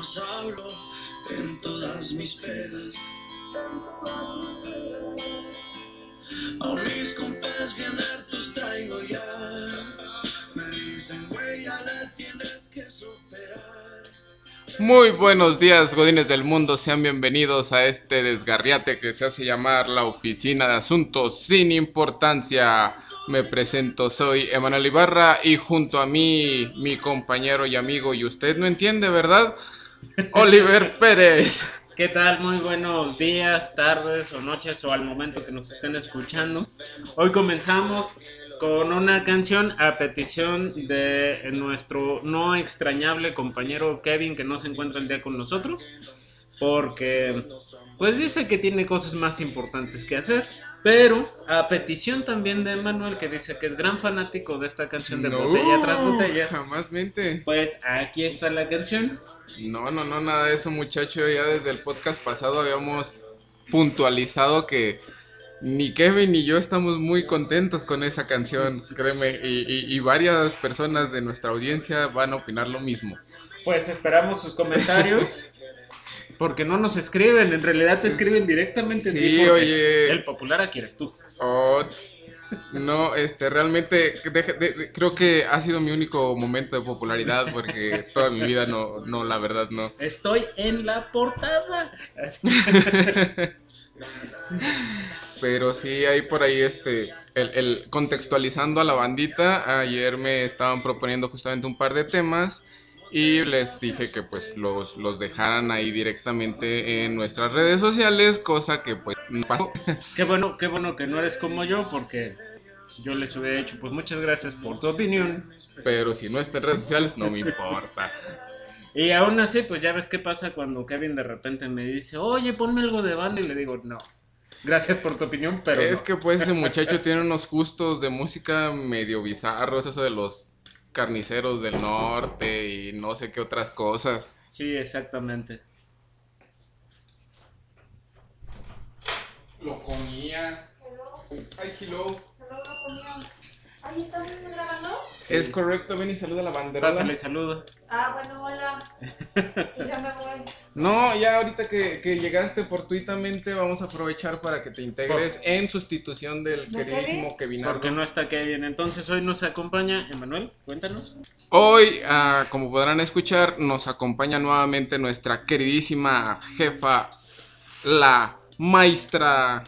hablo en todas mis pedas. Muy buenos días, godines del mundo. Sean bienvenidos a este desgarriate que se hace llamar la Oficina de Asuntos sin Importancia. Me presento, soy Emanuel Ibarra y junto a mí, mi compañero y amigo, y usted no entiende, ¿verdad? Oliver Pérez. ¿Qué tal? Muy buenos días, tardes o noches o al momento que nos estén escuchando. Hoy comenzamos con una canción a petición de nuestro no extrañable compañero Kevin que no se encuentra el día con nosotros porque pues dice que tiene cosas más importantes que hacer, pero a petición también de Manuel que dice que es gran fanático de esta canción de No, botella tras botella. Jamás mente. Pues aquí está la canción. No, no, no, nada de eso, muchacho. Ya desde el podcast pasado habíamos puntualizado que ni Kevin ni yo estamos muy contentos con esa canción, créeme. Y, y- y varias personas de nuestra audiencia van a opinar lo mismo. Pues esperamos sus comentarios. Porque no nos escriben, en realidad te escriben directamente. Sí, oye. El popular aquí eres tú. Oh, no, este, realmente de- de- creo que ha sido mi único momento de popularidad porque toda mi vida no, no, la verdad no. Estoy en la portada. Pero sí, hay por ahí este, el, el- contextualizando a la bandita, ayer me estaban proponiendo justamente un par de temas y les dije que pues los, los dejaran ahí directamente en nuestras redes sociales, cosa que pues pasó. Qué bueno, qué bueno que no eres como yo, porque yo les hubiera dicho, pues muchas gracias por tu opinión. Pero si no está en redes sociales, no me importa. Y aún así, pues ya ves qué pasa cuando Kevin de repente me dice, oye, ponme algo de banda, y le digo, no. Gracias por tu opinión, pero. es no". que pues ese muchacho tiene unos gustos de música medio bizarros, eso de los carniceros del norte y no sé qué otras cosas. Sí, exactamente. Lo comía. Ay, hello. Ay, ¿estamos grabando? Es correcto, ven y saluda a la bandera. Pásale saludo. Ah, bueno, hola. Y ya me voy. No, ya ahorita que, que llegaste fortuitamente vamos a aprovechar para que te integres en sustitución del ¿De queridísimo Kevin Porque no está Kevin. Entonces hoy nos acompaña Emanuel, cuéntanos. Hoy, ah, como podrán escuchar, nos acompaña nuevamente nuestra queridísima jefa, la maestra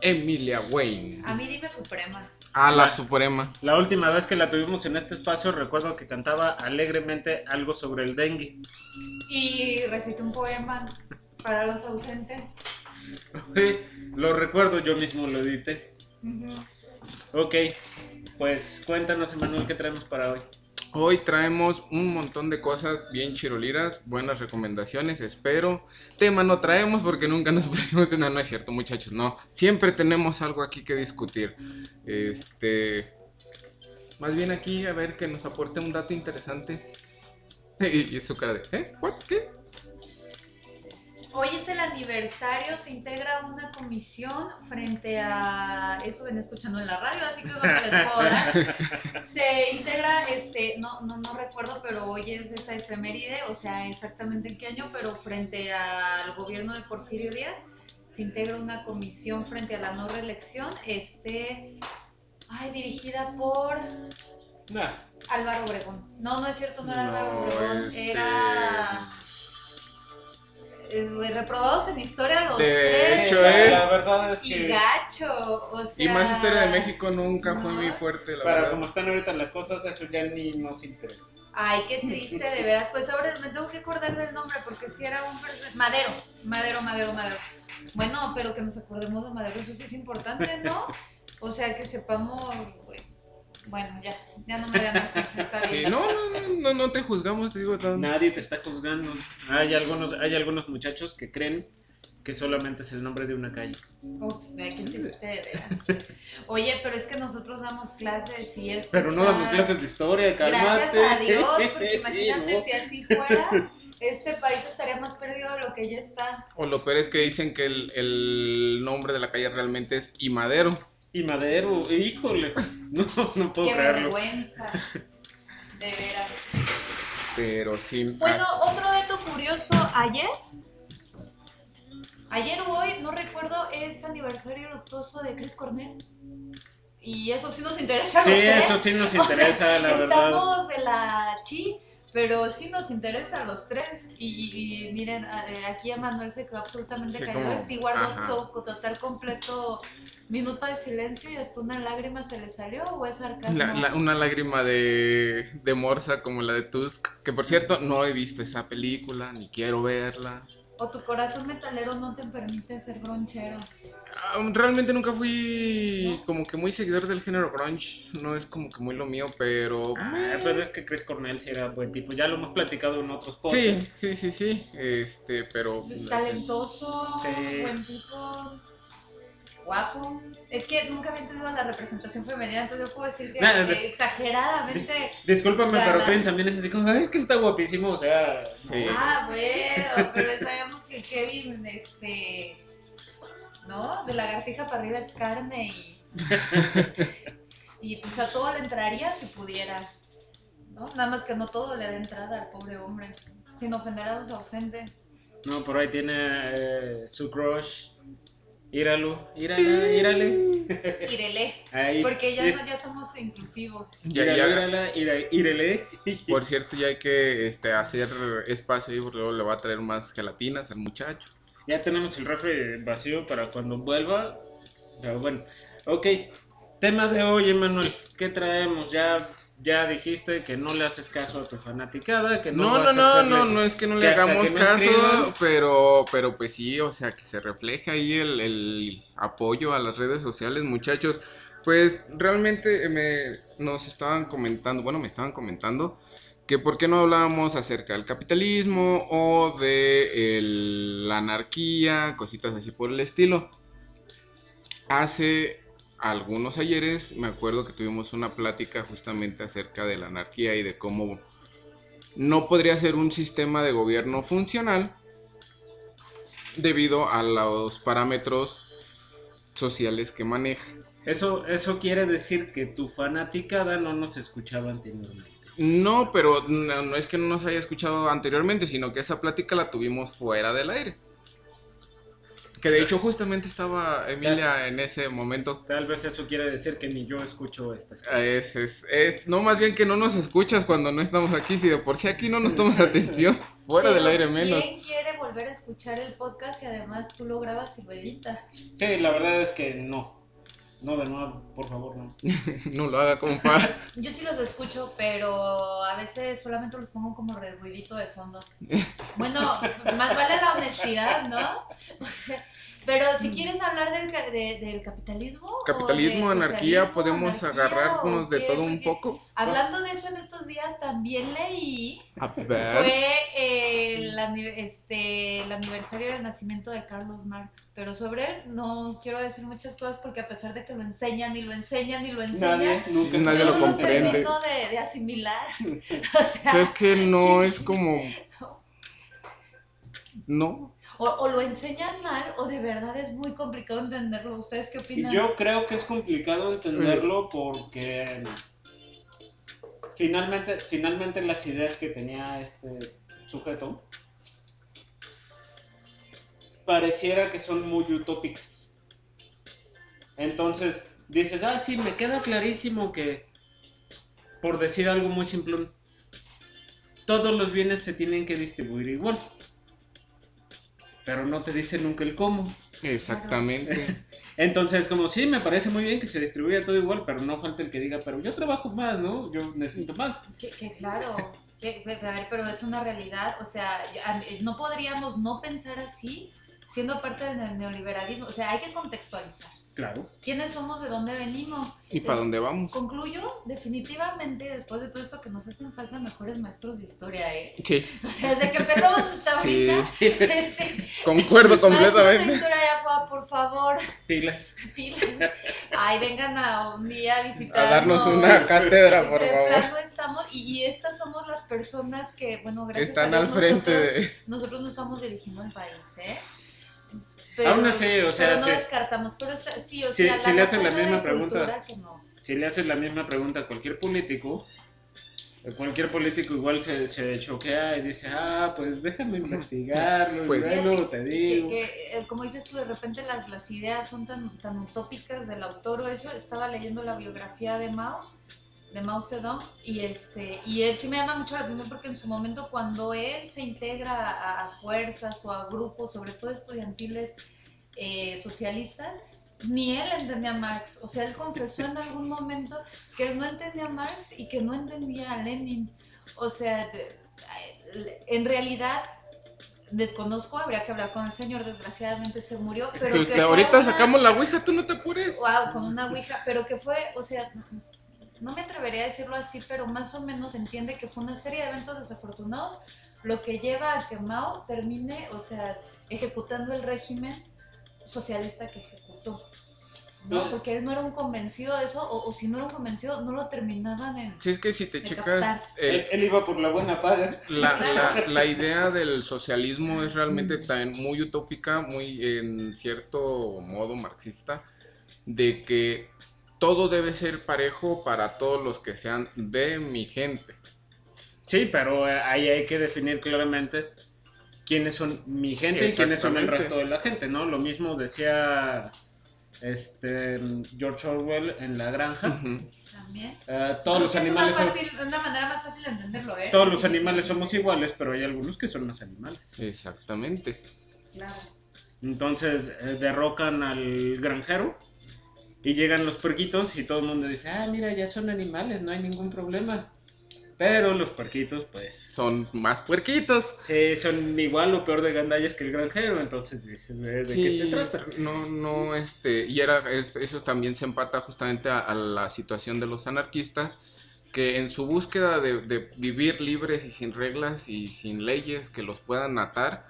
Emilia Wayne. A mí dime Suprema. A la. Suprema. La última vez que la tuvimos en este espacio, recuerdo que cantaba alegremente algo sobre el dengue. Y recité un poema para los ausentes. Lo recuerdo, yo mismo lo edité. Ujú. Ok, pues cuéntanos, Emanuel, qué traemos para hoy. Hoy traemos un montón de cosas bien chiroliras, buenas recomendaciones, espero. Tema no traemos porque nunca nos ponemos no, no es cierto, muchachos, no. Siempre tenemos algo aquí que discutir. Este. Más bien aquí, a ver que nos aporte un dato interesante. Y, y su cara de, ¿eh? ¿What? ¿Qué? Hoy es el aniversario, se integra una comisión frente a. Eso ven escuchando en la radio, así que es lo que les puedo dar. Se integra, este, no, no, no recuerdo, pero hoy es esa efeméride, o sea, exactamente en qué año, pero frente al gobierno de Porfirio Díaz, se integra una comisión frente a la no reelección, este, ay, dirigida por Nah, Álvaro Obregón. No, no es cierto, no era Álvaro Obregón, este- era... eh, reprobados en historia los De tres. hecho, ¿eh? la verdad es Y que gacho, o sea... Y más historia de México nunca fue muy fuerte, la para verdad. como están ahorita las cosas, eso ya ni nos interesa. Ay, qué triste, de veras. Pues ahora me tengo que acordar del nombre porque si era un Madero, Madero, Madero, Madero. Bueno, pero que nos acordemos de Madero, eso sí es importante, ¿no? O sea, que sepamos, güey. Bueno, ya, ya no me vean así, está Sí, bien. no, no, no, no, no te juzgamos, te digo. no. Nadie te está juzgando. Hay algunos, hay algunos muchachos que creen que solamente es el nombre de una calle. Uf, ay, qué triste, de veras. Oye, pero es que nosotros damos clases y es. Pero no damos clases de historia, cálmate. Gracias a Dios, porque imagínate si así fuera, este país estaría más perdido de lo que ya está. O lo peor es que dicen que el, el nombre de la calle realmente es Imadero. Y Madero, híjole. No, no puedo Qué creerlo. vergüenza. De veras. Pero sí. Bueno, ah, otro dato curioso, ayer, ayer o hoy, no recuerdo, es aniversario luctuoso de Chris Cornell. Y eso sí nos interesa a Sí, tres. eso sí nos O sea, interesa, la verdad. Estamos de la chi, pero sí nos interesa a los tres. Y, y- miren, eh, aquí a Manuel se quedó absolutamente Sí, callado. como- Sí guardó to- total, completo minuto de silencio y hasta una lágrima se le salió o es sarcasmo. la- la- una lágrima de, de morsa como la de Tusk. Que por cierto, no he visto esa película, ni quiero verla. O tu corazón metalero no te permite ser bronchero. Ah, Realmente nunca fui como que muy seguidor del género grunge. No es como que muy lo mío, pero. Ah, eh, pero es que Chris Cornell sí era buen tipo. Ya lo hemos platicado en otros Sí, podcasts. sí, sí, sí. Este, pero. Talentoso, Sí. buen tipo, guapo. Es que nunca había entendido la representación femenina, entonces yo puedo decir que eh, exageradamente. Discúlpame, pero la- Kevin también es así como, "Ay, es que está guapísimo, o sea. Sí. Ah, bueno, pero sabemos que Kevin, este. ¿No? De lagartija para arriba es carne y. Y pues a todo le entraría si pudiera. ¿No? Nada más que no todo le da entrada al pobre hombre. Sin ofender a los ausentes. No, por ahí tiene eh, su crush. Íralo, írala, írale. Irele. Ahí. Porque ya, no, ya somos inclusivos. Ya, ya, írala, íra- írele. por cierto, ya hay que este, hacer espacio ahí porque luego le va a traer más gelatinas al muchacho. Ya tenemos el refri vacío para cuando vuelva. Pero bueno, ok. Tema de hoy, Emanuel. ¿Qué traemos? Ya, ya dijiste que no le haces caso a tu fanaticada, que no No, no, vas a no, hacerle- no, no es que no le que hagamos no caso, escriban. pero, pero pues sí, o sea, que se refleje ahí el, el apoyo a las redes sociales, muchachos. Pues realmente me, nos estaban comentando, bueno, me estaban comentando que por qué no hablábamos acerca del capitalismo o de el- la anarquía, cositas así por el estilo. Hace algunos ayeres me acuerdo que tuvimos una plática justamente acerca de la anarquía y de cómo no podría ser un sistema de gobierno funcional debido a los parámetros sociales que maneja. Eso, eso quiere decir que tu fanaticada no nos escuchaba anteriormente. No, pero no, no es que no nos haya escuchado anteriormente, sino que esa plática la tuvimos fuera del aire. Que de hecho justamente estaba Emilia en ese momento. Tal vez eso quiere decir que ni yo escucho estas cosas. Es, es, es- no más bien que no nos escuchas cuando no estamos aquí, si de por sí aquí no nos tomas atención, fuera del aire menos. ¿Quién quiere volver a escuchar el podcast y además tú lo grabas y lo editas? Sí, la verdad es que no. No, de nuevo, por favor, no. No lo haga, compa. Yo sí los escucho, pero a veces solamente los pongo como ruidito de fondo. Bueno, más vale la honestidad, ¿no? O sea, pero si quieren hablar del, ca- de- del capitalismo. Capitalismo, anarquía, podemos anarquía, agarrarnos de todo un poco. Hablando de eso en estos días, también leí A ver. fue el, ani- este, el aniversario del nacimiento de Carlos Marx. Pero sobre él no quiero decir muchas cosas porque a pesar de que lo enseñan y lo enseñan y lo enseñan, Nadie, nunca. Nadie lo comprende. de, de asimilar. o sea, Es que no es como. No. O, o lo enseñan mal o de verdad es muy complicado entenderlo. ¿Ustedes qué opinan? Yo creo que es complicado entenderlo porque finalmente, finalmente las ideas que tenía este sujeto pareciera que son muy utópicas. Entonces dices, ah, sí, me queda clarísimo que, por decir algo muy simple, todos los bienes se tienen que distribuir igual. Pero no te dicen nunca el cómo. Exactamente. Entonces, como sí, me parece muy bien que se distribuya todo igual, pero no falta el que diga, pero yo trabajo más, ¿no? Yo necesito más. Que, que claro, que, pues, a ver, pero es una realidad, o sea, no podríamos no pensar así siendo parte del neoliberalismo, o sea, hay que contextualizar. Claro. ¿Quiénes somos? ¿De dónde venimos? ¿Y para dónde vamos? Concluyo definitivamente después de todo esto que nos hacen falta mejores maestros de historia, ¿eh? Sí, O sea, desde que empezamos hasta Sí, ahorita, este, concuerdo maestros de completamente. historia por favor, Pilas. pilas. Ay, vengan a un día a A visitarnos. darnos una cátedra, por favor. estamos, y, y estas somos las personas que, bueno, gracias Están a al Dios frente nosotros, de. nosotros no estamos dirigiendo el país, ¿eh? Aún así, o sea, pero no sí. descartamos, pero o sea, sí, o Sí, sea, sí le hacen la misma pregunta. Si le haces la misma pregunta a cualquier político, Cualquier político igual se, se choquea y dice, ah, pues déjame investigarlo, Pues- y luego te digo. que, eh, como dices tú, de repente las, las ideas son tan, tan utópicas del autor o eso. Estaba leyendo la biografía de Mao, de Mao Zedong, y, este, y él sí me llama mucho la atención porque en su momento cuando él se integra a, a fuerzas o a grupos, sobre todo estudiantiles eh, socialistas, ni él entendía a Marx. O sea, él confesó en algún momento que él no entendía a Marx y que no entendía a Lenin. O sea, en realidad desconozco, habría que hablar con el señor, desgraciadamente se murió, pero Que- ahorita una- sacamos la ouija, tú no te apures. Wow, con una ouija, pero que fue, o sea, no me atrevería a decirlo así, pero más o menos entiende que fue una serie de eventos desafortunados lo que lleva a que Mao termine, o sea, ejecutando el régimen socialista que ejecutó. ¿no? No. Porque él no era un convencido de eso, o, o si no era un convencido, no lo terminaban en... Si es que si te checas, Él, él iba por la buena paga. la, la- la idea del socialismo es realmente también muy utópica, muy en cierto modo marxista, de que todo debe ser parejo para todos los que sean de mi gente. Sí, pero eh, ahí hay que definir claramente quiénes son mi gente y quiénes son el resto de la gente, ¿no? Lo mismo decía este George Orwell en La Granja. También. Eh, todos los Es una animales son, fácil- una manera más fácil de entenderlo, ¿eh? todos los animales somos iguales, pero hay algunos que son más animales. Exactamente. Claro. Entonces eh, derrocan al granjero y llegan los puerquitos y todo el mundo dice, ah, mira, ya son animales, no hay ningún problema. Pero los puerquitos, pues, Son más puerquitos. sí, son igual o peor de gandallas que el granjero, entonces dices, ¿de, de qué se Sí, trata? No, no, este, y era, es- eso también se empata justamente a, a la situación de los anarquistas, que en su búsqueda de, de vivir libres y sin reglas y sin leyes que los puedan atar,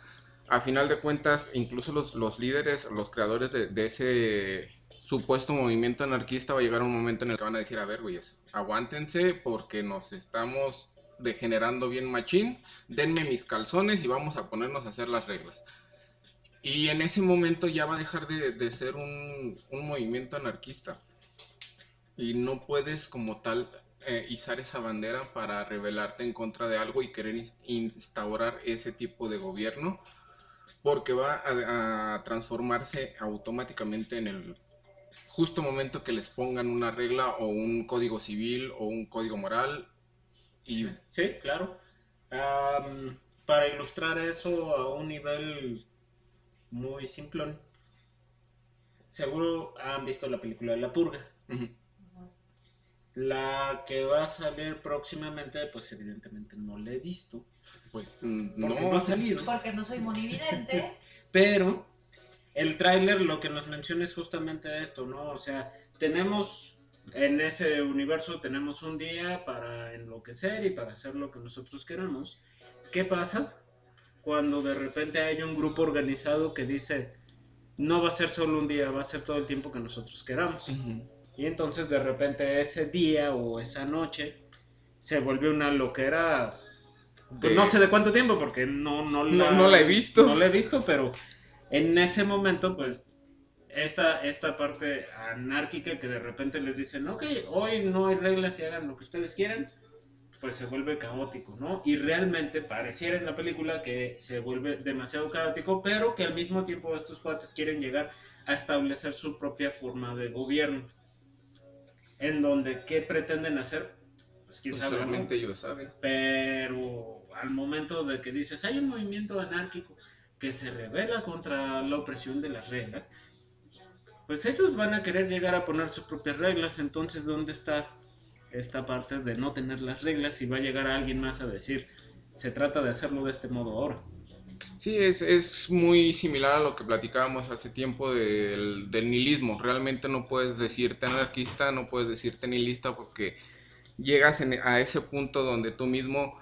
a final de cuentas, incluso los, los líderes, los creadores de, de ese supuesto movimiento anarquista va a llegar un momento en el que van a decir, a ver, güeyes, aguántense porque nos estamos degenerando bien machín, denme mis calzones y vamos a ponernos a hacer las reglas. Y en ese momento ya va a dejar de, ser un, movimiento anarquista. Y no puedes como tal eh, izar esa bandera para rebelarte en contra de algo y querer ins- instaurar ese tipo de gobierno. Porque va a transformarse automáticamente en el justo momento que les pongan una regla o un código civil o un código moral. Y Sí, claro. Para ilustrar eso a un nivel muy simplón, seguro han visto la película de La Purga. La que va a salir próximamente, pues evidentemente no la he visto, pues mm, no ha salido. Porque no soy monividente. Pero el tráiler lo que nos menciona es justamente esto, ¿no? O sea, tenemos en ese universo tenemos un día para enloquecer y para hacer lo que nosotros queramos. ¿Qué pasa cuando de repente hay un grupo organizado que dice no va a ser solo un día, va a ser todo el tiempo que nosotros queramos? Y entonces de repente ese día o esa noche se vuelve una loquera. pues, De- no sé de cuánto tiempo porque no, no, No- no la he visto. No la he visto, pero en ese momento pues esta, esta parte anárquica que de repente les dicen, ok, hoy no hay reglas y hagan lo que ustedes quieran, pues se vuelve caótico, ¿no? Y realmente pareciera en la película que se vuelve demasiado caótico, pero que al mismo tiempo estos cuates quieren llegar a establecer su propia forma de gobierno. En donde, ¿qué pretenden hacer? Pues quién pues sabe. ¿no? solamente ellos saben. Pero al momento de que dices, hay un movimiento anárquico que se revela contra la opresión de las reglas, pues ellos van a querer llegar a poner sus propias reglas. Entonces, ¿dónde está esta parte de no tener las reglas y va a llegar alguien más a decir, se trata de hacerlo de este modo ahora? Sí, es, es muy similar a lo que platicábamos hace tiempo del, del nihilismo. Realmente no puedes decirte anarquista, no puedes decirte nihilista porque llegas en- a ese punto donde tú mismo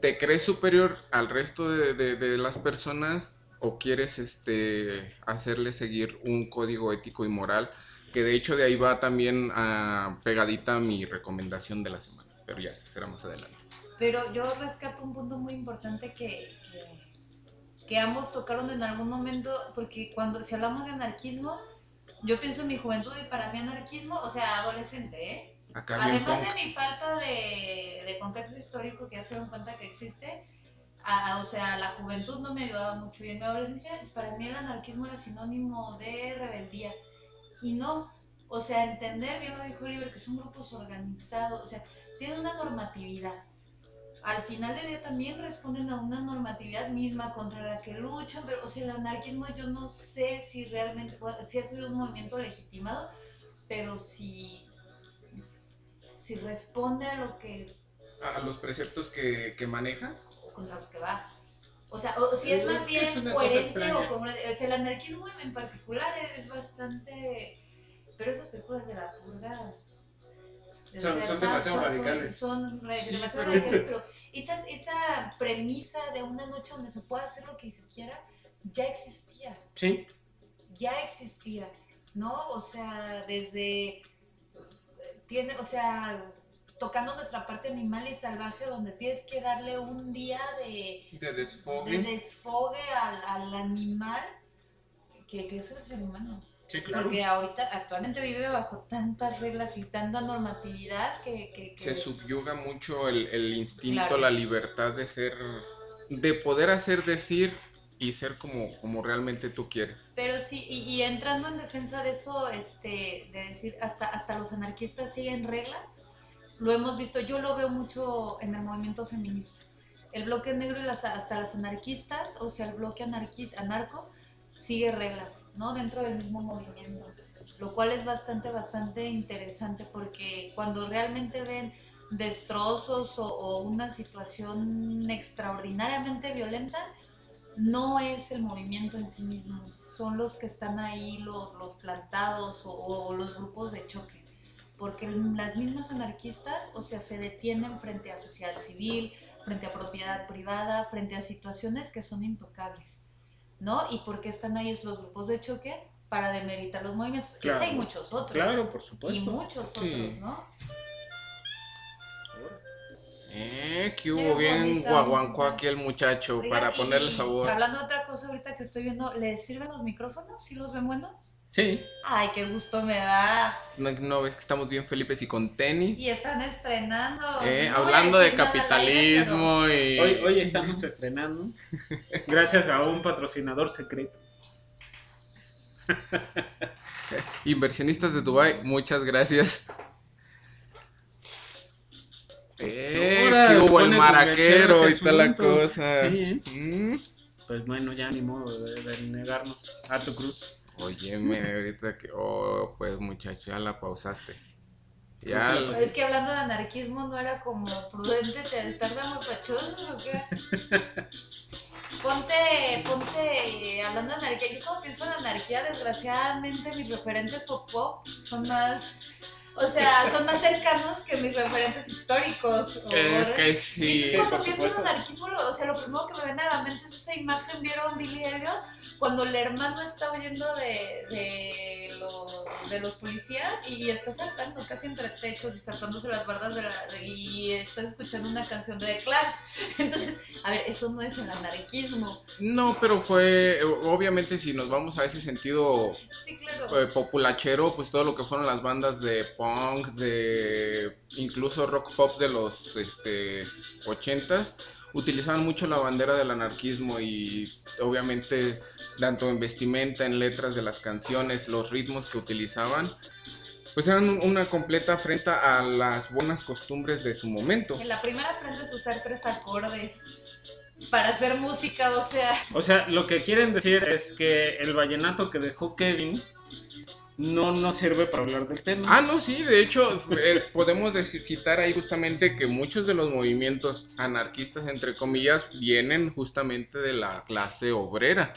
te crees superior al resto de- de las personas o quieres este, hacerle seguir un código ético y moral, que de hecho de ahí va también ah, pegadita mi recomendación de la semana, pero ya, será más adelante. Pero yo rescato un punto muy importante que, que, que ambos tocaron en algún momento, porque cuando si hablamos de anarquismo, yo pienso en mi juventud y para mí anarquismo, o sea, adolescente, ¿eh? Acá Además de mi falta de, de contexto histórico que ya se dan cuenta que existe, a- o sea, la juventud no me ayudaba mucho y en mi adolescencia para mí el anarquismo era sinónimo de rebeldía. Y no, o sea, entender, bien lo dijo Oliver, que son grupos organizados, o sea, tienen una normatividad. Al final del día también responden a una normatividad misma contra la que luchan, pero, o sea, el anarquismo yo no sé si realmente, si ha sido un movimiento legitimado, pero si si responde a lo que A los preceptos que, que maneja. Contra los que va. O sea, o, si es, Es más bien es coherente o congruente. O sea, el anarquismo en particular es, es bastante. Pero esas películas de la purga. Son- demasiado radicales. Son, Sí, demasiado pero- radicales, pero esa, esa premisa de una noche donde se puede hacer lo que se quiera ya existía. Sí, ya existía, ¿no? O sea, desde tiene, o sea, tocando nuestra parte animal y salvaje donde tienes que darle un día de, De de desfogue. desfogue al, al animal que, que es el ser humano. sí, claro. Porque ahorita actualmente vive bajo tantas reglas y tanta normatividad que, que, que- Se subyuga mucho el, el instinto, Claro. la libertad de ser, de poder hacer, decir y ser como, como realmente tú quieres. Pero sí, y, y entrando en defensa de eso, este, de decir, hasta, hasta los anarquistas siguen reglas, lo hemos visto, yo lo veo mucho en el movimiento feminista. El bloque negro y las, hasta las anarquistas, o sea, el bloque anarqui- anarco, sigue reglas, ¿no? Dentro del mismo movimiento. Lo cual es bastante, bastante interesante porque cuando realmente ven destrozos o, una situación extraordinariamente violenta, no es el movimiento en sí mismo, son los que están ahí, los, los plantados o los grupos de choque. Porque las mismas anarquistas, o sea, se detienen frente a sociedad civil, frente a propiedad privada, frente a situaciones que son intocables, ¿no? ¿Y por qué están ahí los grupos de choque? Para demeritar los movimientos. Claro. Ese hay muchos otros. Claro, por Y supuesto. muchos Sí. otros, ¿no? Eh, que Qué hubo bien bonita. guaguancó aquí el muchacho Oigan, para y- ponerle y sabor. Hablando de otra cosa ahorita que estoy viendo, ¿les sirven los micrófonos? ¿Sí los ven buenos? Sí, Ay, qué gusto me das. No, no ves que estamos bien Felipes y con tenis. Y están estrenando. Eh, No hablando de aire, capitalismo y... hoy, hoy estamos estrenando gracias a un patrocinador secreto. Inversionistas de Dubai, muchas gracias. Eh, se hubo el maraquero y tal la cosa. Sí, ¿eh? Mm. Pues bueno, ya ni modo de, de negarnos a tu cruz. Óyeme, ahorita que... Oh, pues muchacho, ya la pausaste. Ya... Pero Es que hablando de anarquismo no era como prudente te estar de mopachosos o qué. Ponte, ponte, hablando de anarquía, yo cuando pienso en anarquía, desgraciadamente mis referentes pop pop son más, o sea, son más cercanos que mis referentes históricos. o- Es que sí. entonces cuando pienso en anarquismo, lo- o sea, lo primero que me viene a la mente es esa imagen, ¿vieron Billy Elliot? Cuando el hermano está huyendo de, de, lo- de los policías y está saltando casi entre techos y saltándose las bardas de la, y está escuchando una canción de The Clash. Entonces, a ver, eso no es el anarquismo. No, pero fue... Obviamente si nos vamos a ese sentido Sí, claro. eh, populachero, pues todo lo que fueron las bandas de punk, de incluso rock pop de los este, 80s, utilizaban mucho la bandera del anarquismo y obviamente tanto en vestimenta, en letras de las canciones, los ritmos que utilizaban, pues eran un- una completa afrenta a las buenas costumbres de su momento. En la primera aprendes a usar tres acordes para hacer música, o sea, O sea, lo que quieren decir es que el vallenato que dejó Kevin no nos sirve para hablar del tema. Ah, no, sí, de hecho, eh, podemos decir- citar ahí justamente que muchos de los movimientos anarquistas, entre comillas, vienen justamente de la clase obrera.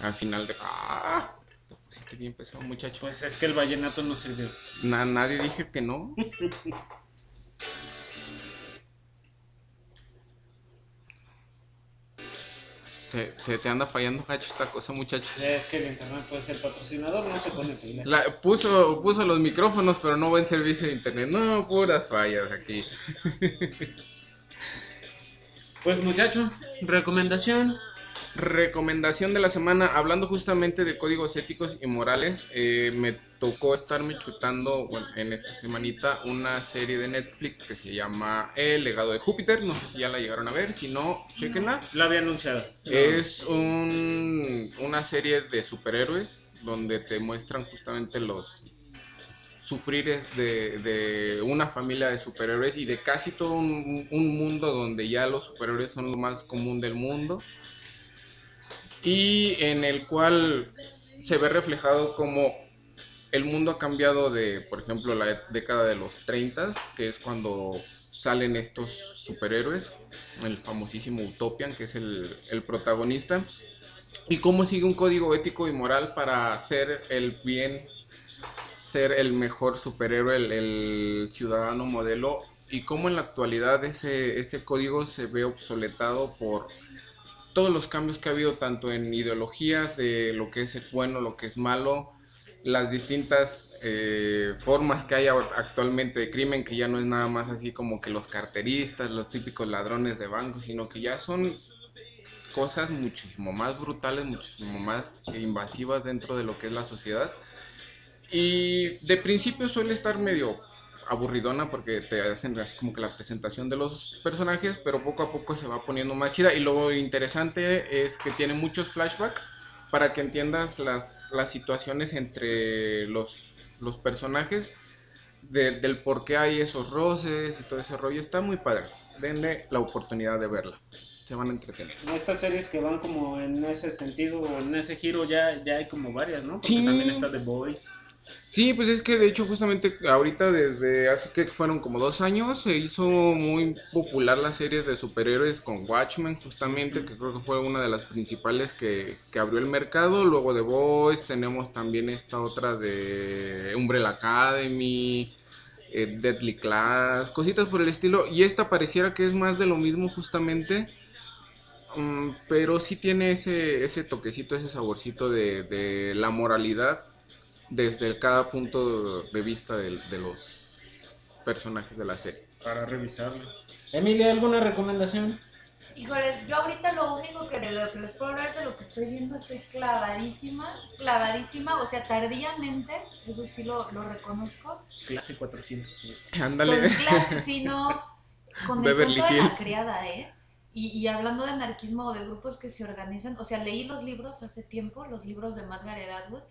Al final de... ¡Ah! pusiste bien pesado, muchacho. Pues es que el vallenato no sirvió. Na- nadie dije que no. Te, te, te anda fallando, gacho, esta cosa, muchacho. O sea, es que el internet puede ser patrocinador, no se pone. La, puso, puso los micrófonos, pero no buen servicio de internet. No, puras fallas aquí. Pues muchachos, recomendación. Recomendación de la semana, hablando justamente de códigos éticos y morales, eh, me tocó estarme chutando bueno, en esta semanita una serie de Netflix que se llama El legado de Júpiter, no sé si ya la llegaron a ver, si no, chequenla. La había anunciado. Es un, una serie de superhéroes donde te muestran justamente los sufrires de, de una familia de superhéroes y de casi todo un, un mundo donde ya los superhéroes son lo más común del mundo y en el cual se ve reflejado como el mundo ha cambiado de, por ejemplo, la década de los 30, que es cuando salen estos superhéroes, el famosísimo Utopian, que es el, protagonista, y cómo sigue un código ético y moral para hacer el bien, ser el mejor superhéroe, el, el ciudadano modelo, y cómo en la actualidad ese, ese código se ve obsoletado por todos los cambios que ha habido tanto en ideologías de lo que es bueno, lo que es malo, las distintas eh, formas que hay actualmente de crimen, que ya no es nada más así como que los carteristas, los típicos ladrones de bancos, sino que ya son cosas muchísimo más brutales, muchísimo más invasivas dentro de lo que es la sociedad. Y de principio suele estar medio aburridona porque te hacen así como que la presentación de los personajes, pero poco a poco se va poniendo más chida. Y lo interesante es que tiene muchos flashbacks para que entiendas las, las situaciones entre los, los personajes, de, del por qué hay esos roces y todo ese rollo. Está muy padre. Denle la oportunidad de verla. Se van a entretener. Estas series que van como en ese sentido, en ese giro, ya, ya hay como varias, ¿no? Porque Sí. también está The Boys. Sí, pues es que de hecho justamente ahorita desde hace que fueron como dos años se hizo muy popular las series de superhéroes con Watchmen justamente, que creo que fue una de las principales que, que abrió el mercado. Luego de Boys tenemos también esta otra de Umbrella Academy, eh, Deadly Class, cositas por el estilo. Y esta pareciera que es más de lo mismo justamente. mm, pero sí tiene ese, ese toquecito, ese saborcito de, de la moralidad desde cada punto de vista de, de los personajes de la serie. Para revisarlo. Emilia, ¿alguna recomendación? Híjole, yo ahorita lo único que, de lo que les puedo hablar es de lo que estoy viendo, estoy clavadísima, clavadísima, o sea, tardíamente, eso sí lo, lo reconozco. Clase 410. Ándale. Con clase, sí, no, con el Beverly cuento de la Hills. criada, ¿eh? Y, y hablando de anarquismo o de grupos que se organizan, o sea, leí los libros hace tiempo, los libros de Margaret Atwood,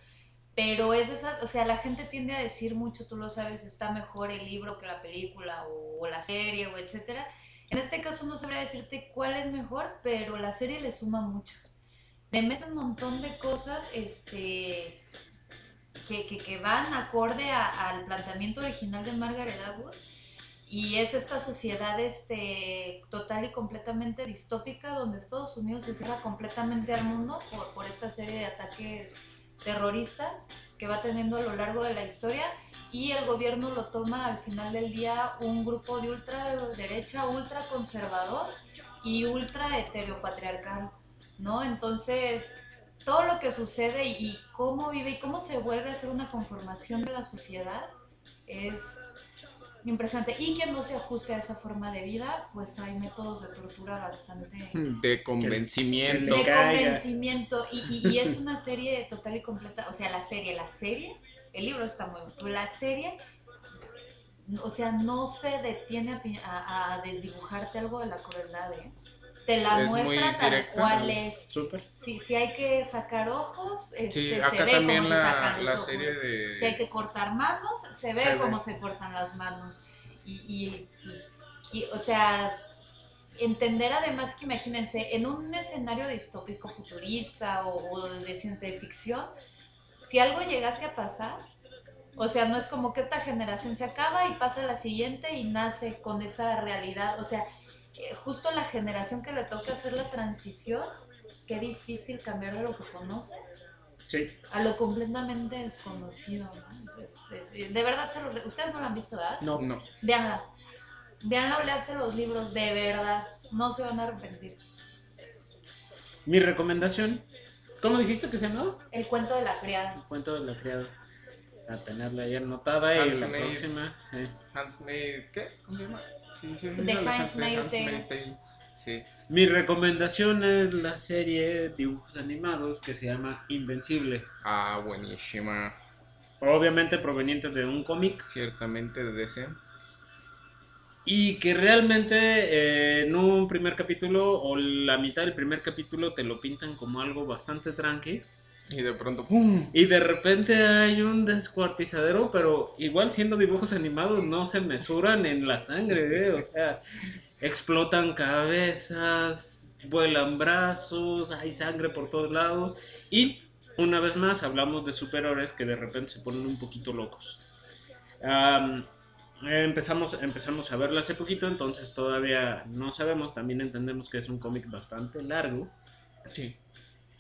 pero es esa, o sea, la gente tiende a decir mucho, tú lo sabes, está mejor el libro que la película o, o la serie o etcétera. En este caso no sabría decirte cuál es mejor, pero la serie le suma mucho. Le mete un montón de cosas, este, que, que, que van acorde a- al planteamiento original de Margaret Atwood y es esta sociedad este, total y completamente distópica donde Estados Unidos se cierra completamente al mundo por, por esta serie de ataques terroristas que va teniendo a lo largo de la historia y el gobierno lo toma al final del día un grupo de ultraderecha, ultra conservador y ultra heteropatriarcal, ¿no? Entonces, todo lo que sucede y, cómo vive y cómo se vuelve a ser una conformación de la sociedad es impresionante. Y quien no se ajuste a esa forma de vida, pues hay métodos de tortura bastante De convencimiento. que de convencimiento y, y- y es una serie total y completa, o sea, la serie, la serie, el libro está muy bueno, pero la serie, o sea, no se detiene a, a- a desdibujarte algo de la crueldad, ¿eh? Te la Es muy muestra tal directa. cual es. Súper. Si, si hay que sacar ojos, este, Sí, se acá ve también cómo se la, sacan los la ojos. serie de... Si hay que cortar manos, se ve Se ve. cómo se cortan las manos. Y, y, pues, qui- o sea, entender además que imagínense, en un escenario distópico futurista o, o de ciencia ficción, si algo llegase a pasar, o sea, no es como que esta generación se acaba y pasa la siguiente y nace con esa realidad, o sea, justo la generación que le toca hacer la transición, qué difícil cambiar de lo que conoce Sí. a lo completamente desconocido. ¿no? Es- es- es- de verdad, se los re- ustedes no la han visto, ¿verdad? No. No, Veanla. Veanla o leanse los libros, de verdad. No se van a arrepentir. Mi recomendación. ¿Cómo dijiste que se llamaba? El cuento de la criada. El cuento de la criada. A tenerla ahí anotada y la próxima. Sí. Handmaid, ¿qué? ¿Cómo se llama? Sí, sí, The Handmaid's. Tale. Sí. Mi recomendación es la serie de dibujos animados que se llama Invencible. Ah, buenísima. Obviamente proveniente de un cómic. Ciertamente de DC. Y que realmente eh, en un primer capítulo o la mitad del primer capítulo te lo pintan como algo bastante tranqui. Y de pronto, ¡pum! Y de repente hay un descuartizadero, pero igual siendo dibujos animados no se mesuran en la sangre, ¿eh? O sea, explotan cabezas, vuelan brazos, hay sangre por todos lados. Y una vez más hablamos de superhéroes que de repente se ponen un poquito locos. Am, empezamos, empezamos a verla hace poquito, entonces todavía no sabemos, también entendemos que es un cómic bastante largo. Sí.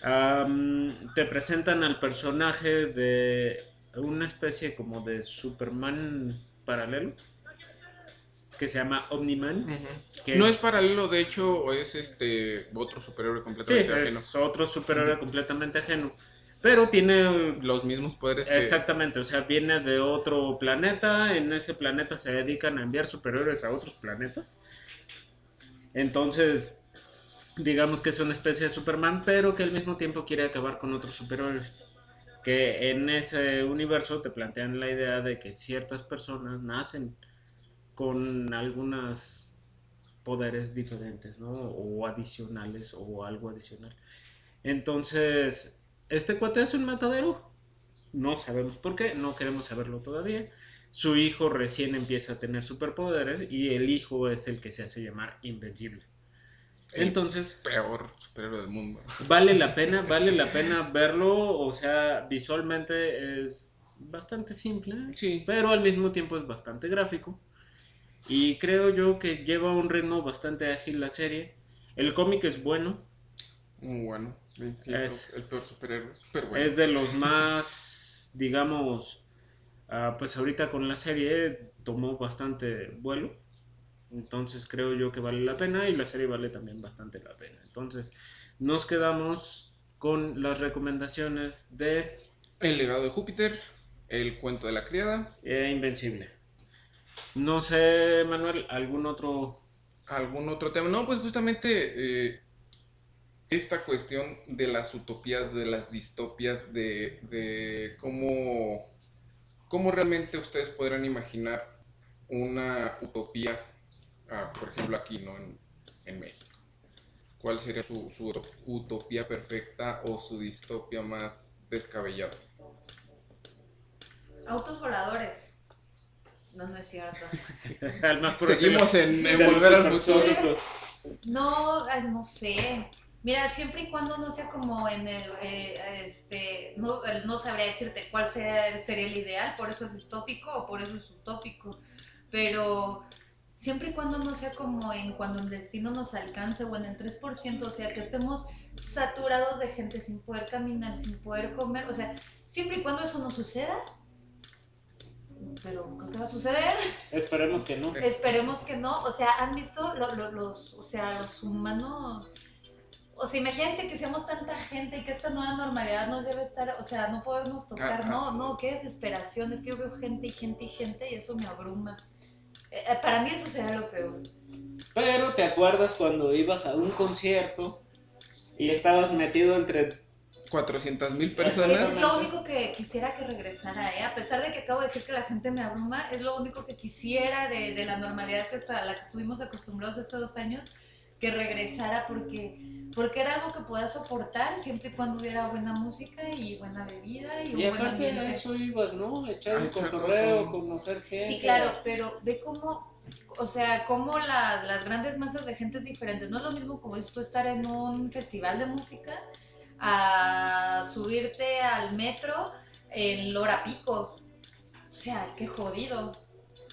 Am, te presentan al personaje de una especie como de Superman paralelo que se llama Omniman. Ujú. que- No es paralelo, de hecho, o es este otro superhéroe Sí, completamente ajeno. es otro superhéroe completamente ajeno. Pero tiene Los mismos poderes que... Exactamente, o sea, viene de otro planeta, en ese planeta se dedican a enviar superhéroes a otros planetas. Entonces, digamos que es una especie de Superman, pero que al mismo tiempo quiere acabar con otros superhéroes. Que en ese universo te plantean la idea de que ciertas personas nacen con algunos poderes diferentes, ¿no? O adicionales o algo adicional. Entonces, este cuate es un matadero. No sabemos por qué, no queremos saberlo todavía. Su hijo recién empieza a tener superpoderes y el hijo es el que se hace llamar Invencible. El Entonces, peor superhéroe del mundo. vale la pena, vale la pena verlo, o sea, visualmente es bastante simple, Sí. pero al mismo tiempo es bastante gráfico. Y creo yo que lleva un ritmo bastante ágil la serie. El cómic es bueno, Muy bueno. Es- el peor superhéroe. Pero bueno. es de los más, digamos, ah, pues ahorita con la serie tomó bastante vuelo. Entonces creo yo que vale la pena y la serie vale también bastante la pena. Entonces nos quedamos con las recomendaciones de El legado de Júpiter, el cuento de la criada, eh, Invencible. No sé, Manuel, algún otro... algún otro tema. No, pues justamente eh, esta cuestión de las utopías, de las distopias, de, de cómo, cómo realmente ustedes podrán imaginar una utopía, ah, por ejemplo aquí, ¿no? En, en México. ¿Cuál sería su, su utopía perfecta o su distopia más descabellada? Autos voladores. No, no es cierto. Seguimos en, en volver al futuro. No, no sé. Mira, siempre y cuando no sea como en el, eh, este, no, no sabría decirte cuál sea- sería el ideal, por eso es distópico o por eso es utópico, pero siempre y cuando no sea como en cuando el destino nos alcance o en el 3%, o sea, que estemos saturados de gente sin poder caminar, sin poder comer, o sea, siempre y cuando eso no suceda, pero creo que va a suceder. Esperemos que no. Esperemos que no. O sea, han visto lo- lo- los, o sea, los humanos. O sea, imagínate que seamos tanta gente y que esta nueva normalidad nos debe estar, o sea, no podernos tocar. Ajá. No, no, qué desesperación. Es que yo veo gente y gente y gente y eso me abruma. Eh, eh, para mí eso sería lo peor. Pero te acuerdas cuando ibas a un concierto y estabas metido entre 400 mil Es, personas. es lo único que quisiera que regresara, ¿eh? A pesar de que acabo de decir que la gente me abruma, es lo único que quisiera de, de la normalidad que está, a la que estuvimos acostumbrados estos dos años, que regresara porque, porque era algo que podía soportar siempre y cuando hubiera buena música y buena bebida y un Y buen aparte de ambiente. eso ibas, ¿no? Echar un echar cotorreo, coto. conocer gente. Sí, claro, pero ve cómo, o sea, cómo la- las grandes masas de gente es diferente. No es lo mismo como es tú estar en un festival de música a subirte al metro en Lora Picos. O sea, qué jodido.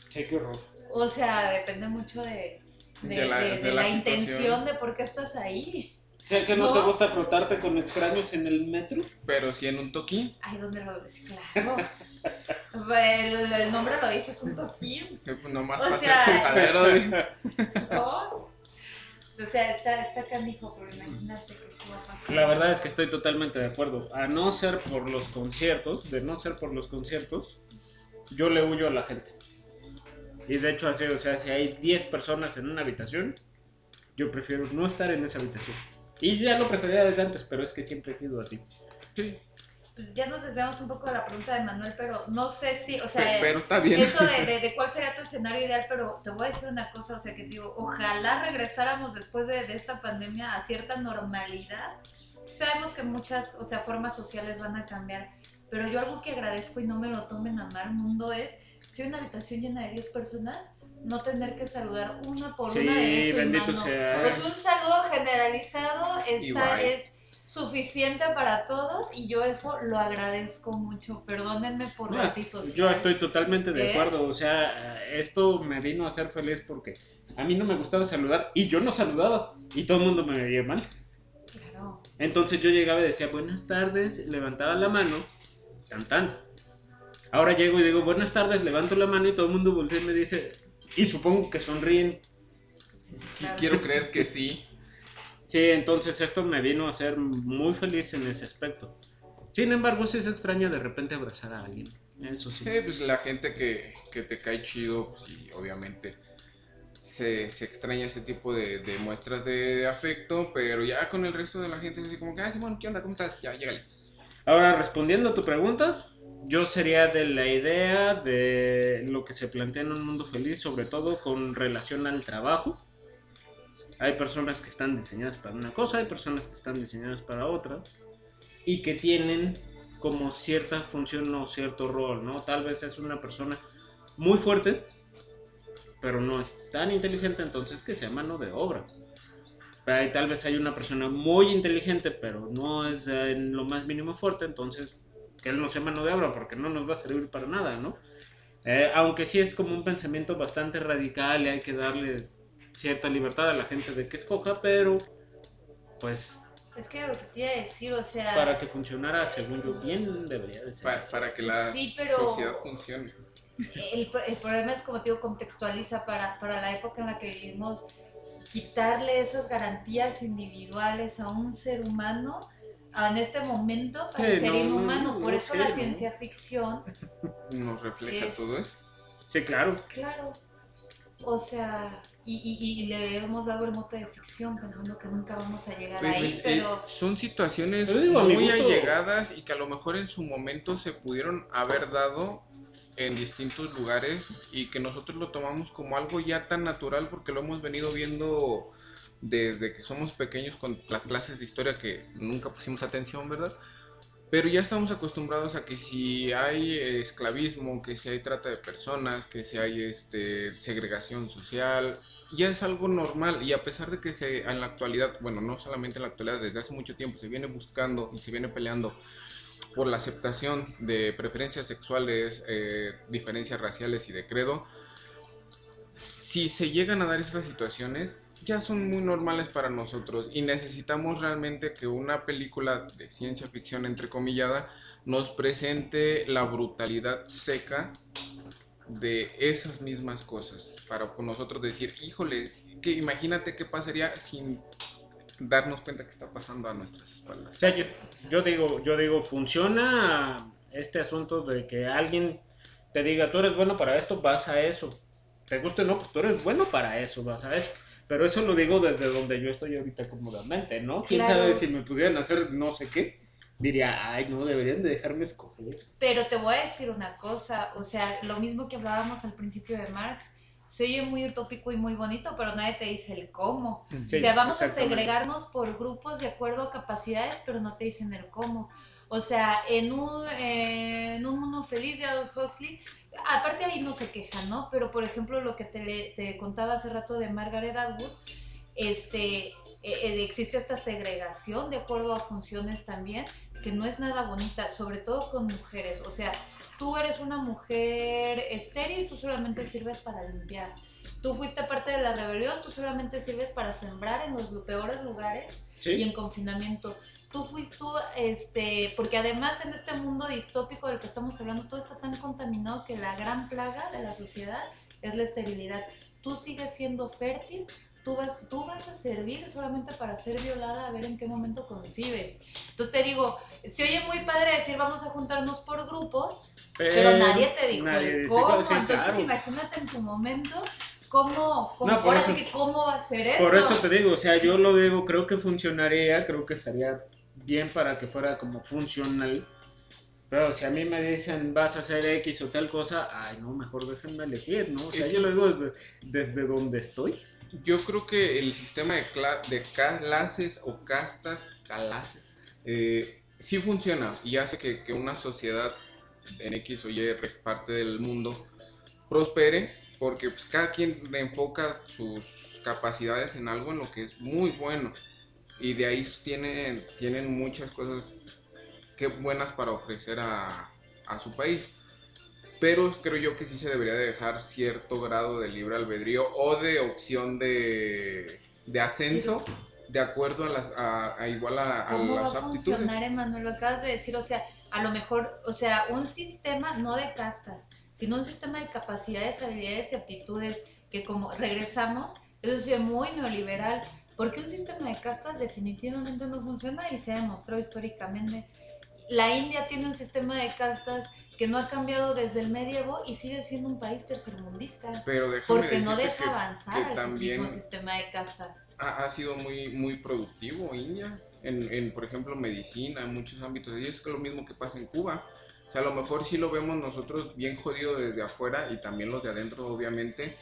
Che, qué horror. O sea, depende mucho de, de, De la- de- de de la la, intención de por qué estás ahí. Che, que no, No. te gusta frotarte con extraños en el metro. Pero si en un toquín, Ay, ¿dónde lo ves? Claro. El, el nombre lo dice, es un toquín. eh, pues nomás O para sea. ¿no? O sea, está, está canijo, pero imagínate que sí va a pasar. La verdad es que estoy totalmente de acuerdo. A no ser por los conciertos, de no ser por los conciertos, yo le huyo a la gente. Y de hecho así, o sea, si hay 10 personas en una habitación, yo prefiero no estar en esa habitación. Y ya lo prefería desde antes, pero es que siempre he sido así. Sí, Pues ya nos desviamos un poco de la pregunta de Manuel, pero no sé si, o sea, pe- pero está bien. eso de, de- de cuál sería tu escenario ideal, pero te voy a decir una cosa, o sea, que digo, ojalá regresáramos después de, de esta pandemia a cierta normalidad. Sabemos que muchas, o sea, formas sociales van a cambiar, pero yo algo que agradezco y no me lo tomen a mal mundo es, si una habitación llena de 10 personas, no tener que saludar una por Sí, una de bendito sea. Pues un saludo generalizado bye. es suficiente para todos y yo eso lo agradezco mucho. Perdónenme por la antisocial. Yo estoy totalmente de ¿Eh? acuerdo, o sea, esto me vino a hacer feliz porque a mí no me gustaba saludar y yo no saludaba y todo el mundo me veía mal. Claro. Entonces yo llegaba y decía buenas tardes, levantaba la mano, tan tan. Ahora llego y digo buenas tardes, levanto la mano y todo el mundo voltea y me dice, y supongo que sonríen. claro. Quiero creer que sí. Sí, entonces esto me vino a hacer muy feliz en ese aspecto. Sin embargo, sí se extraña de repente abrazar a alguien. Eso sí. Sí, pues la gente que, que te cae chido, pues sí, obviamente se, se extraña ese tipo de, de muestras de, de afecto, pero ya con el resto de la gente es así como que, ah, Simón, ¿qué onda? ¿Cómo estás? Ya, llégale. Ahora, respondiendo a tu pregunta, yo sería de la idea de lo que se plantea en un mundo feliz, sobre todo con relación al trabajo. Hay personas que están diseñadas para una cosa, hay personas que están diseñadas para otra, y que tienen como cierta función o cierto rol, ¿no? Tal vez es una persona muy fuerte, pero no es tan inteligente, entonces que sea mano de obra. Pero tal vez hay una persona muy inteligente, pero no es en lo más mínimo fuerte, entonces que él no sea mano de obra, porque no nos va a servir para nada, ¿no? Eh, aunque sí es como un pensamiento bastante radical y hay que darle cierta libertad a la gente de que escoja, pero pues Es que lo que te iba a decir, o sea, para que funcionara según yo bien debería de ser. Para, que la Sí, pero- sociedad funcione. el, el problema es, como te digo, contextualiza para, para la época en la que vivimos, quitarle esas garantías individuales a un ser humano en este momento para Sí, ser no, no, inhumano. no, Por no eso sé, la ¿no? ciencia ficción Nos refleja Es- todo eso. Sí, claro. Claro. O sea, y, y, y le hemos dado el mote de ficción pensando que nunca vamos a llegar Pues, ahí, pues, pero eh, son situaciones Pero digo, muy gusto- allegadas y que a lo mejor en su momento se pudieron haber dado en distintos lugares y que nosotros lo tomamos como algo ya tan natural porque lo hemos venido viendo desde que somos pequeños con las clases de historia que nunca pusimos atención, ¿verdad? Pero ya estamos acostumbrados a que si hay esclavismo, que si hay trata de personas, que si hay este, segregación social, ya es algo normal y a pesar de que se, en la actualidad, bueno, no solamente en la actualidad, desde hace mucho tiempo se viene buscando y se viene peleando por la aceptación de preferencias sexuales, eh, diferencias raciales y de credo, si se llegan a dar estas situaciones, ya son muy normales para nosotros y necesitamos realmente que una película de ciencia ficción entrecomillada nos presente la brutalidad seca de esas mismas cosas para nosotros decir, híjole, que imagínate qué pasaría sin darnos cuenta que está pasando a nuestras espaldas. O sea, yo, yo digo, yo digo, funciona este asunto de que alguien te diga, tú eres bueno para esto, vas a eso. Te guste o no, pues tú eres bueno para eso, vas a eso. Pero eso lo digo desde donde yo estoy ahorita cómodamente, ¿no? ¿Quién Claro. sabe si me pusieran a hacer no sé qué? Diría, ay, no, deberían de dejarme escoger. Pero te voy a decir una cosa, o sea, lo mismo que hablábamos al principio de Marx, se oye muy utópico y muy bonito, pero nadie te dice el cómo. Sí, o sea, vamos a segregarnos por grupos de acuerdo a capacidades, pero no te dicen el cómo. O sea, en un, eh, en un mundo feliz de Huxley, aparte ahí no se queja, ¿no? Pero por ejemplo, lo que te, te contaba hace rato de Margaret Atwood, este, eh, eh, existe esta segregación de acuerdo a funciones también, que no es nada bonita, sobre todo con mujeres. O sea, tú eres una mujer estéril, tú solamente sirves para limpiar. Tú fuiste parte de la rebelión, tú solamente sirves para sembrar en los peores lugares y en confinamiento. Tú fuiste tú, este, porque además en este mundo distópico del que estamos hablando, todo está tan contaminado que la gran plaga de la sociedad es la esterilidad. Tú sigues siendo fértil, tú vas, tú vas a servir solamente para ser violada a ver en qué momento concibes. Entonces te digo, se oye muy padre decir vamos a juntarnos por grupos, pero Eh, nadie te dijo nadie dice, cómo. sí, Entonces claro. imagínate en tu momento ¿cómo, cómo, No, por eso- que cómo va a ser eso? Por eso te digo, o sea, yo lo digo, creo que funcionaría, creo que estaría bien para que fuera como funcional. Pero si a mí me dicen vas a hacer X o tal cosa, ay no, mejor déjenme elegir, ¿no? O sea, yo lo digo desde, desde donde estoy. Yo creo que el sistema de, cla- de clases o castas, calases, eh, sí funciona y hace que, que una sociedad en X o Y parte del mundo prospere porque pues, cada quien enfoca sus capacidades en algo en lo que es muy bueno y de ahí tienen, tienen muchas cosas que buenas para ofrecer a, a su país. Pero creo yo que sí se debería de dejar cierto grado de libre albedrío o de opción de, de ascenso de acuerdo a, las, a, a igual a, a ¿Cómo va las a aptitudes. funcionar, Emanuel? Lo acabas de decir, o sea, a lo mejor, o sea, un sistema no de castas, sino un sistema de capacidades, habilidades y aptitudes que como regresamos, eso es muy neoliberal, porque un sistema de castas definitivamente no funciona y se ha demostrado históricamente. La India tiene un sistema de castas que no ha cambiado desde el medievo y sigue siendo un país tercermundista. Pero Porque no deja que- avanzar también- mismo sistema de castas. ha, ha sido muy, muy productivo India, en, en, por ejemplo, medicina, en muchos ámbitos. Y es que lo mismo que pasa en Cuba. O sea, a lo mejor sí lo vemos nosotros bien jodido desde afuera y también los de adentro, obviamente.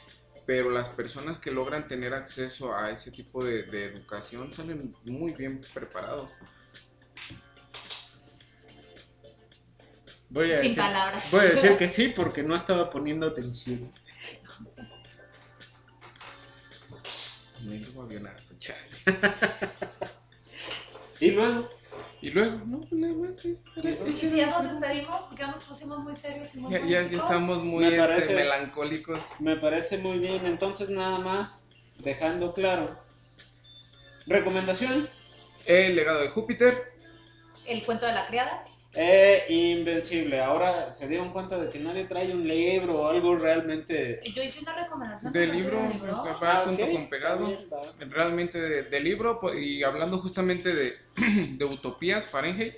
Pero las personas que logran tener acceso a ese tipo de, de educación salen muy bien preparados. Voy a, Sin decir, palabras. voy a decir que sí porque no estaba poniendo atención. Tremendo avionazo, chale. Y luego, Y luego, no, pues Y si ya nos despedimos, porque ya nos pusimos muy serios y muy Ya, ya, ya estamos muy Me este, parece- melancólicos. me parece muy bien. Entonces, nada más, dejando claro. Recomendación: El legado de Júpiter. El cuento de la criada. Eh, Invencible. Ahora se dieron cuenta de que nadie trae un libro o algo realmente. Yo hice una recomendación. ¿no? libro, libro. va Ah, junto ok, con pegado. bien, realmente de, de libro y hablando justamente de, de utopías Fahrenheit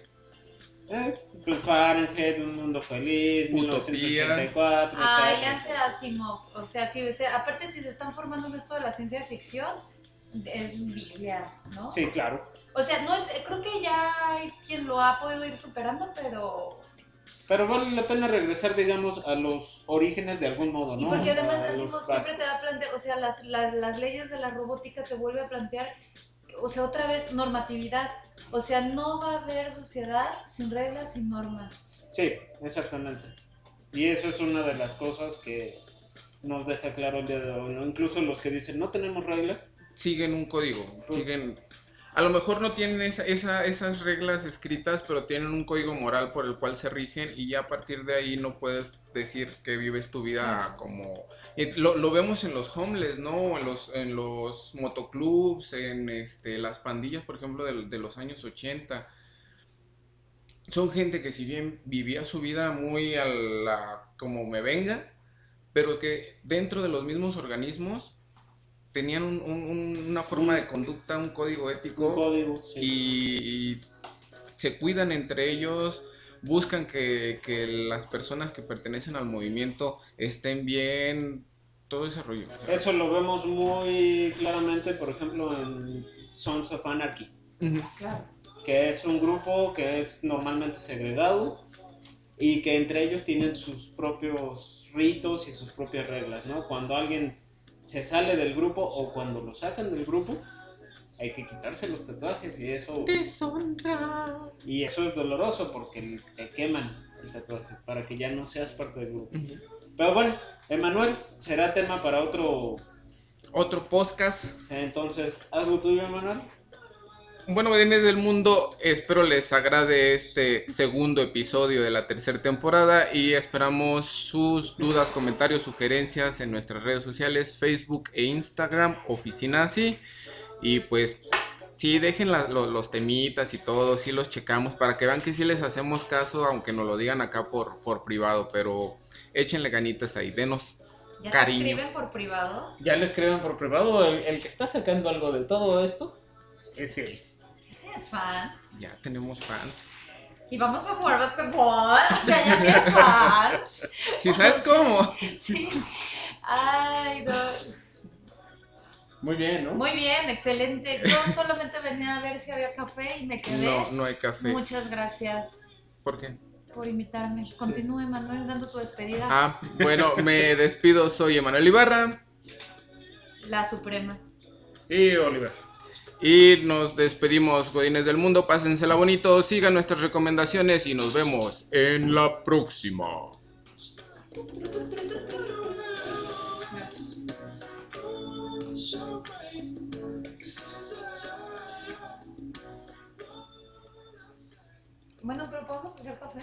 Eh, pues Fahrenheit, Un Mundo Feliz, Utopía. 1984, Ay, leanse Asimov. O sea, si, o sea, aparte si se están formando en esto de la ciencia ficción, es Biblia, ¿no? Sí, claro. O sea, no es, creo que ya hay quien lo ha podido ir superando, pero... Pero vale la pena regresar, digamos, a los orígenes de algún modo, Y ¿no? porque O sea, además Asimov siempre te va a plantear, o sea, las, las, las leyes de la robótica te vuelve a plantear, o sea, otra vez, normatividad. O sea, no va a haber sociedad sin reglas, sin normas. Sí, exactamente. Y eso es una de las cosas que nos deja claro el día de hoy, ¿no? Incluso los que dicen no tenemos reglas, siguen un código Pues- siguen a lo mejor no tienen esa, esa- esas reglas escritas pero tienen un código moral por el cual se rigen y ya a partir de ahí no puedes decir que vives tu vida como lo, lo vemos en los homeless no en los en los motoclubs en este las pandillas por ejemplo de, de los años 80 son gente que si bien vivía su vida muy a la como me venga, pero que dentro de los mismos organismos tenían un- un- un- una forma de conducta, un código un ético código, sí. y, y se cuidan entre ellos, buscan que, que las personas que pertenecen al movimiento estén bien, todo ese rollo. o sea. Eso lo vemos muy claramente, por ejemplo, en Sons of Anarchy. Claro. que es un grupo que es normalmente segregado y que entre ellos tienen sus propios ritos y sus propias reglas, ¿no? Cuando alguien se sale del grupo o cuando lo sacan del grupo, hay que quitarse los tatuajes y eso Deshonra. y eso es doloroso porque te queman el tatuaje para que ya no seas parte del grupo. Pero bueno, Emanuel, será tema para otro. Otro podcast. Entonces, haz lo tuyo, Emanuel. Bueno, bienes del mundo, espero les agrade este segundo episodio de la tercera temporada y esperamos sus dudas, comentarios, sugerencias en nuestras redes sociales, Facebook e Instagram, Oficina Así. Y pues sí, dejen la- lo- los temitas y todo, sí los checamos para que vean que sí les hacemos caso, aunque nos lo digan acá por, por privado, pero échenle ganitas ahí, denos. ¿Ya Cariño. te escriben por privado? Ya le escriben por privado. El, el que está sacando algo de todo esto es él. Tienes fans. Ya tenemos fans. Y vamos a jugar basquetbol. O sea, ya tienes fans. Si sabes cómo. Sí. Ay, no. Muy bien, ¿no? Muy bien, excelente. Yo solamente venía a ver si había café y me quedé. No, no hay café. Muchas gracias ¿Por qué? por invitarme. Continúe, Manuel, dando tu despedida. Ah, bueno, me despido. Soy Emanuel Ibarra. La Suprema. Y Oliver. Y nos despedimos, Godines del Mundo. Pásensela bonito, sigan nuestras recomendaciones y nos vemos en la próxima. Bueno, pero podemos hacer café.